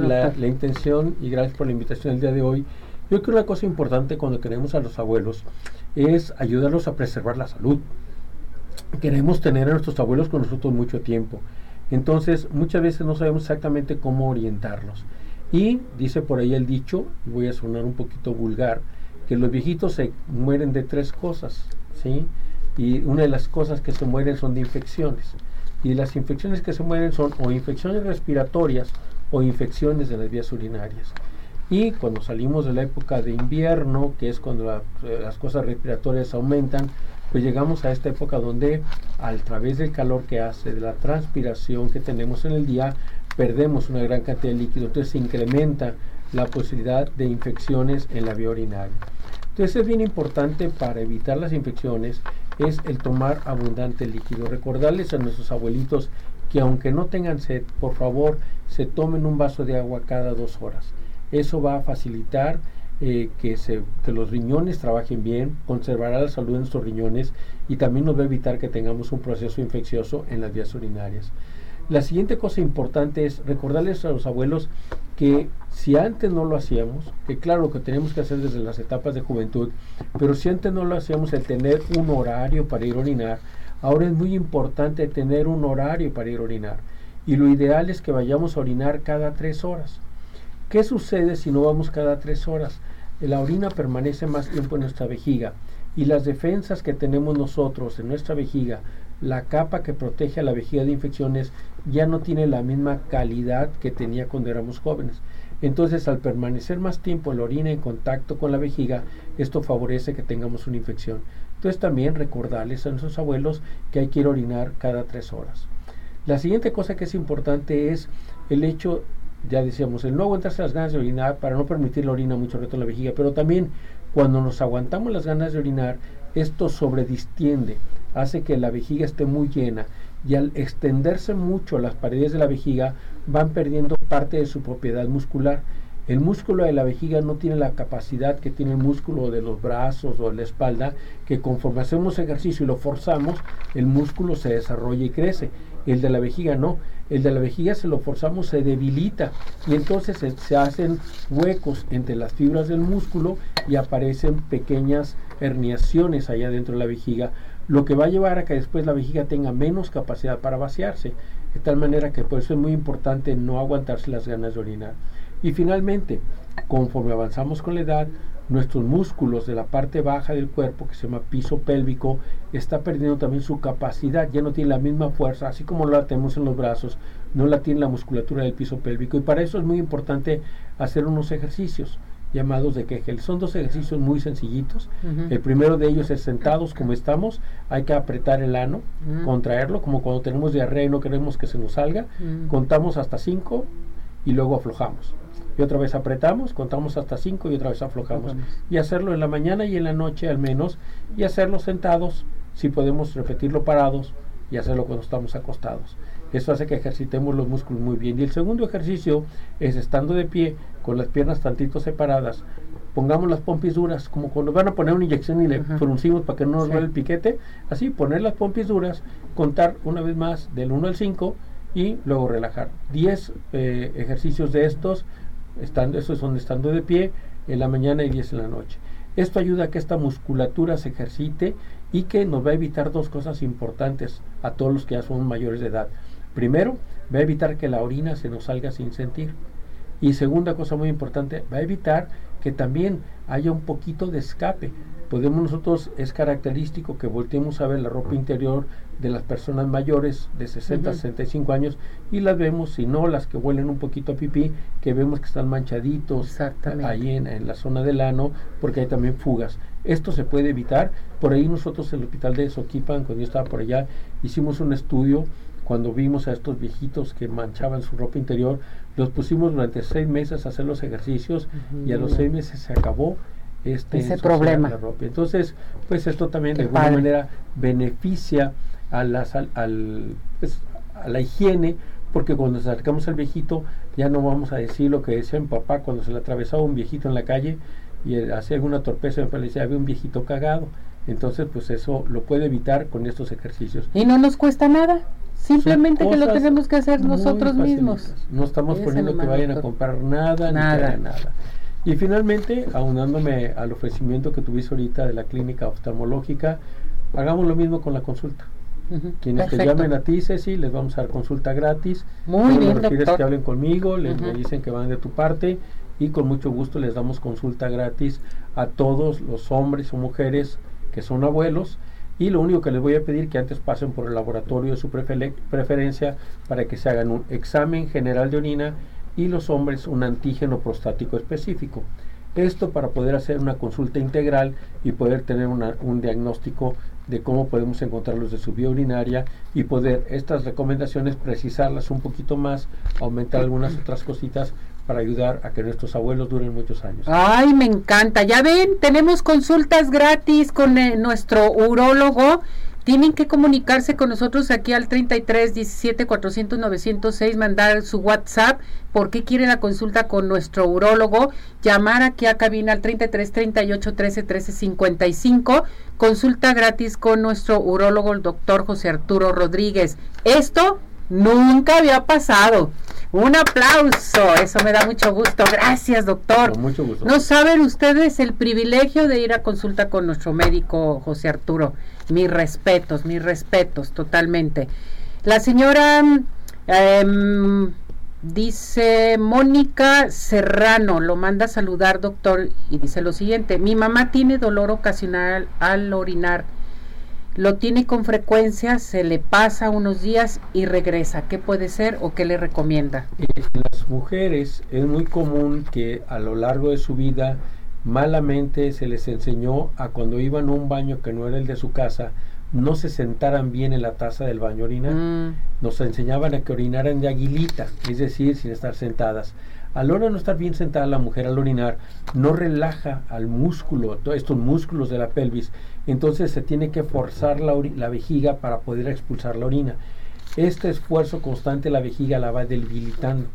la, la, intención y gracias por la invitación el día de hoy. Yo creo que una cosa importante cuando queremos a los abuelos es ayudarlos a preservar la salud. Queremos tener a nuestros abuelos con nosotros mucho tiempo. Entonces, muchas veces no sabemos exactamente cómo orientarlos. Y dice por ahí el dicho, y voy a sonar un poquito vulgar, que los viejitos se mueren de tres cosas, ¿sí? Y una de las cosas que se mueren son de infecciones. Y las infecciones que se mueren son o infecciones respiratorias o infecciones de las vías urinarias. Y cuando salimos de la época de invierno, que es cuando eh, las cosas respiratorias aumentan, pues llegamos a esta época donde a través del calor que hace, de la transpiración que tenemos en el día, perdemos una gran cantidad de líquido, entonces se incrementa la posibilidad de infecciones en la vía urinaria. Entonces es bien importante para evitar las infecciones es el tomar abundante líquido. Recordarles a nuestros abuelitos que aunque no tengan sed, por favor se tomen un vaso de agua cada dos horas. Eso va a facilitar eh, que, se, que los riñones trabajen bien, conservará la salud de nuestros riñones y también nos va a evitar que tengamos un proceso infeccioso en las vías urinarias. La siguiente cosa importante es recordarles a los abuelos que si antes no lo hacíamos, que claro que tenemos que hacer desde las etapas de juventud, pero si antes no lo hacíamos el tener un horario para ir a orinar, ahora es muy importante tener un horario para ir a orinar. Y lo ideal es que vayamos a orinar cada tres horas. ¿Qué sucede si no vamos cada tres horas? La orina permanece más tiempo en nuestra vejiga y las defensas que tenemos nosotros en nuestra vejiga la capa que protege a la vejiga de infecciones ya no tiene la misma calidad que tenía cuando éramos jóvenes. Entonces, al permanecer más tiempo la orina en contacto con la vejiga, esto favorece que tengamos una infección. Entonces, también recordarles a nuestros abuelos que hay que orinar cada tres horas. La siguiente cosa que es importante es el hecho, ya decíamos, el no aguantarse las ganas de orinar para no permitir la orina mucho rato en la vejiga, pero también cuando nos aguantamos las ganas de orinar, esto sobredistiende hace que la vejiga esté muy llena y al extenderse mucho las paredes de la vejiga van perdiendo parte de su propiedad muscular. El músculo de la vejiga no tiene la capacidad que tiene el músculo de los brazos o de la espalda, que conforme hacemos ejercicio y lo forzamos, el músculo se desarrolla y crece. El de la vejiga no. El de la vejiga se lo forzamos, se debilita y entonces se, hacen huecos entre las fibras del músculo y aparecen pequeñas herniaciones allá dentro de la vejiga lo que va a llevar a que después la vejiga tenga menos capacidad para vaciarse, de tal manera que por eso es muy importante no aguantarse las ganas de orinar. Y finalmente, conforme avanzamos con la edad, nuestros músculos de la parte baja del cuerpo, que se llama piso pélvico, está perdiendo también su capacidad, ya no tiene la misma fuerza, así como la tenemos en los brazos, no la tiene la musculatura del piso pélvico. Y para eso es muy importante hacer unos ejercicios llamados de Kegel. Son dos ejercicios muy sencillitos. El primero de ellos es sentados como estamos. Hay que apretar el ano, contraerlo, como cuando tenemos diarrea y no queremos que se nos salga. Contamos hasta cinco y luego aflojamos. Y otra vez apretamos, contamos hasta cinco y otra vez aflojamos. Y hacerlo en la mañana y en la noche al menos. Y hacerlo sentados, si podemos repetirlo parados y hacerlo cuando estamos acostados. Eso hace que ejercitemos los músculos muy bien. Y el segundo ejercicio es estando de pie, con las piernas tantito separadas. Pongamos las pompis duras, como cuando van a poner una inyección y le fruncimos para que no nos duele el piquete. Así, poner las pompis duras, contar una vez más del 1 al 5 y luego relajar. 10 eh, ejercicios de estos, estando, estos son estando de pie en la mañana y 10 en la noche. Esto ayuda a que esta musculatura se ejercite y que nos va a evitar dos cosas importantes a todos los que ya son mayores de edad. Primero, va a evitar que la orina se nos salga sin sentir. Y segunda cosa muy importante, va a evitar que también haya un poquito de escape. Podemos nosotros, es característico que volteemos a ver la ropa interior de las personas mayores de 60, 65 años y las vemos, si no las que huelen un poquito a pipí, que vemos que están manchaditos ahí en, en, la zona del ano, porque hay también fugas. Esto se puede evitar. Por ahí nosotros en el hospital de Soquipan, cuando yo estaba por allá, hicimos un estudio cuando vimos a estos viejitos que manchaban su ropa interior, los pusimos durante seis meses a hacer los ejercicios y a los seis meses se acabó este ese problema. La ropa. Entonces, pues esto también de alguna manera beneficia a, las, al, pues, a la higiene, porque cuando nos acercamos al viejito ya no vamos a decir lo que decía mi papá cuando se le atravesaba un viejito en la calle y hacía alguna torpeza, me decía, había un viejito cagado. Entonces, pues eso lo puede evitar con estos ejercicios. Y no nos cuesta nada. Simplemente que lo tenemos que hacer nosotros mismos. No estamos poniendo que vayan a comprar nada, nada. ni nada. Y finalmente, aunándome al ofrecimiento que tuviste ahorita de la clínica oftalmológica, hagamos lo mismo con la consulta. Quienes te llamen a ti, Ceci, les vamos a dar consulta gratis. Muy bien, doctor. que hablen conmigo, les me dicen que van de tu parte y con mucho gusto les damos consulta gratis a todos los hombres o mujeres que son abuelos y lo único que les voy a pedir que antes pasen por el laboratorio de su preferencia para que se hagan un examen general de orina y los hombres un antígeno prostático específico. Esto para poder hacer una consulta integral y poder tener un diagnóstico de cómo podemos encontrarlos de su vía urinaria y poder estas recomendaciones precisarlas un poquito más, aumentar algunas otras cositas para ayudar a que nuestros abuelos duren muchos años. Ay, me encanta. Ya ven, tenemos consultas gratis con eh, nuestro urólogo tienen que comunicarse con nosotros aquí al 33 17 400 906, mandar su WhatsApp, por qué quiere la consulta con nuestro urólogo, llamar aquí a cabina al 33 38 13 13 55, consulta gratis con nuestro urólogo, el doctor José Arturo Rodríguez. Esto nunca había pasado. Un aplauso, eso me da mucho gusto. Gracias, doctor. mucho gusto. No saben ustedes el privilegio de ir a consulta con nuestro médico José Arturo. Mis respetos, mis respetos, totalmente. La señora em, dice Mónica Serrano, lo manda a saludar, doctor, y dice lo siguiente: Mi mamá tiene dolor ocasional al orinar lo tiene con frecuencia, se le pasa unos días y regresa. ¿Qué puede ser o qué le recomienda? En las mujeres es muy común que a lo largo de su vida malamente se les enseñó a cuando iban a un baño que no era el de su casa, no se sentaran bien en la taza del baño orinar. Mm. Nos enseñaban a que orinaran de aguilita, es decir, sin estar sentadas. A la hora de no estar bien sentada la mujer al orinar, no relaja al músculo, todos estos músculos de la pelvis, entonces se tiene que forzar la, vejiga para poder expulsar la orina. Este esfuerzo constante la vejiga la va debilitando.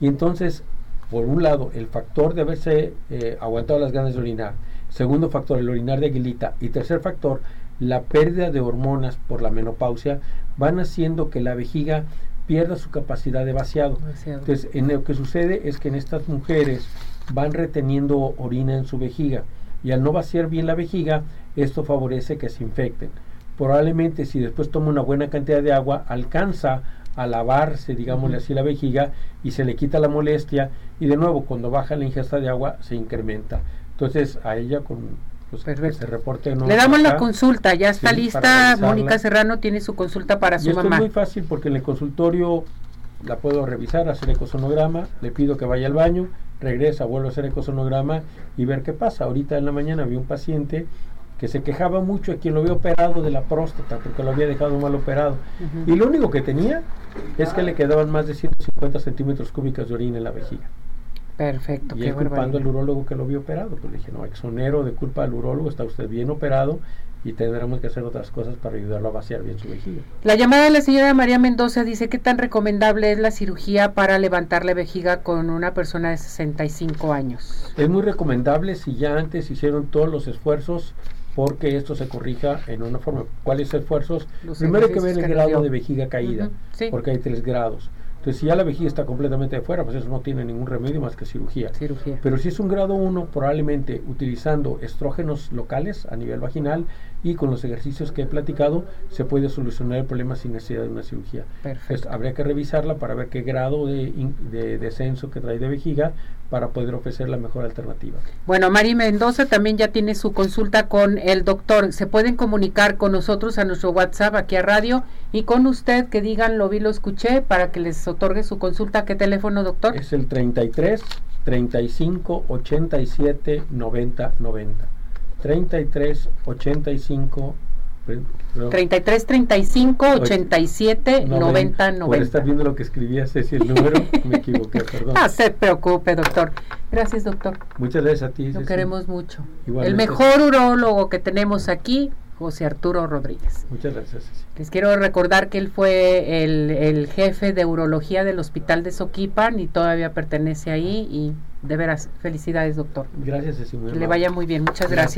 Y entonces, por un lado, el factor de haberse eh, aguantado las ganas de orinar. Segundo factor, el orinar de aguilita. Y tercer factor, la pérdida de hormonas por la menopausia van haciendo que la vejiga pierda su capacidad de vaciado. Entonces, en lo que sucede es que en estas mujeres van reteniendo orina en su vejiga y al no vaciar bien la vejiga, esto favorece que se infecten. Probablemente si después toma una buena cantidad de agua, alcanza a lavarse, digámosle así, la vejiga y se le quita la molestia y de nuevo cuando baja la ingesta de agua se incrementa. Entonces a ella con pues, Perfecto. reporte Le damos la consulta, ya está lista. Mónica Serrano tiene su consulta para su mamá. Es muy fácil porque en el consultorio la puedo revisar, hacer ecosonograma, le pido que vaya al baño, regresa, vuelve a hacer ecosonograma y ver qué pasa. Ahorita en la mañana vi un paciente que se quejaba mucho a quien lo había operado de la próstata porque lo había dejado mal operado. Y lo único que tenía es que le quedaban más de 150 centímetros cúbicos de orina en la vejiga. Perfecto. Y él culpando al urólogo que lo había operado. Pues le dije, no, exonero de culpa al urólogo, está usted bien operado y tendremos que hacer otras cosas para ayudarlo a vaciar bien su vejiga. La llamada de la señora María Mendoza dice, ¿qué tan recomendable es la cirugía para levantar la vejiga con una persona de 65 años? Es muy recomendable si ya antes hicieron todos los esfuerzos porque esto se corrija en una forma. ¿Cuáles esfuerzos? Primero hay que ver el grado de vejiga caída, porque hay tres grados. Entonces, si ya la vejiga está completamente de fuera, pues eso no tiene ningún remedio más que cirugía. cirugía. Pero si es un grado 1, probablemente utilizando estrógenos locales a nivel vaginal y con los ejercicios que he platicado, se puede solucionar el problema sin necesidad de una cirugía. Perfecto. habría que revisarla para ver qué grado de, de descenso que trae de vejiga para poder ofrecer la mejor alternativa. Bueno, Mari Mendoza también ya tiene su consulta con el doctor. Se pueden comunicar con nosotros a nuestro WhatsApp aquí a radio y con usted que digan lo vi, lo escuché para que les otorgue su consulta. ¿Qué teléfono, doctor? Es el 33 35 87 90 90. 33 85 33 35 87 90 90. Por estar viendo lo que escribía Ceci el número, me equivoqué, perdón. No se preocupe, doctor. Gracias, doctor. Muchas gracias a ti. Lo queremos mucho. El mejor urólogo que tenemos aquí, José Arturo Rodríguez. Muchas gracias. Les quiero recordar que él fue el, el jefe de urología del Hospital de Soquipan y todavía pertenece ahí y de veras, felicidades, doctor. Gracias, Ceci. Que le vaya muy bien. Muchas gracias.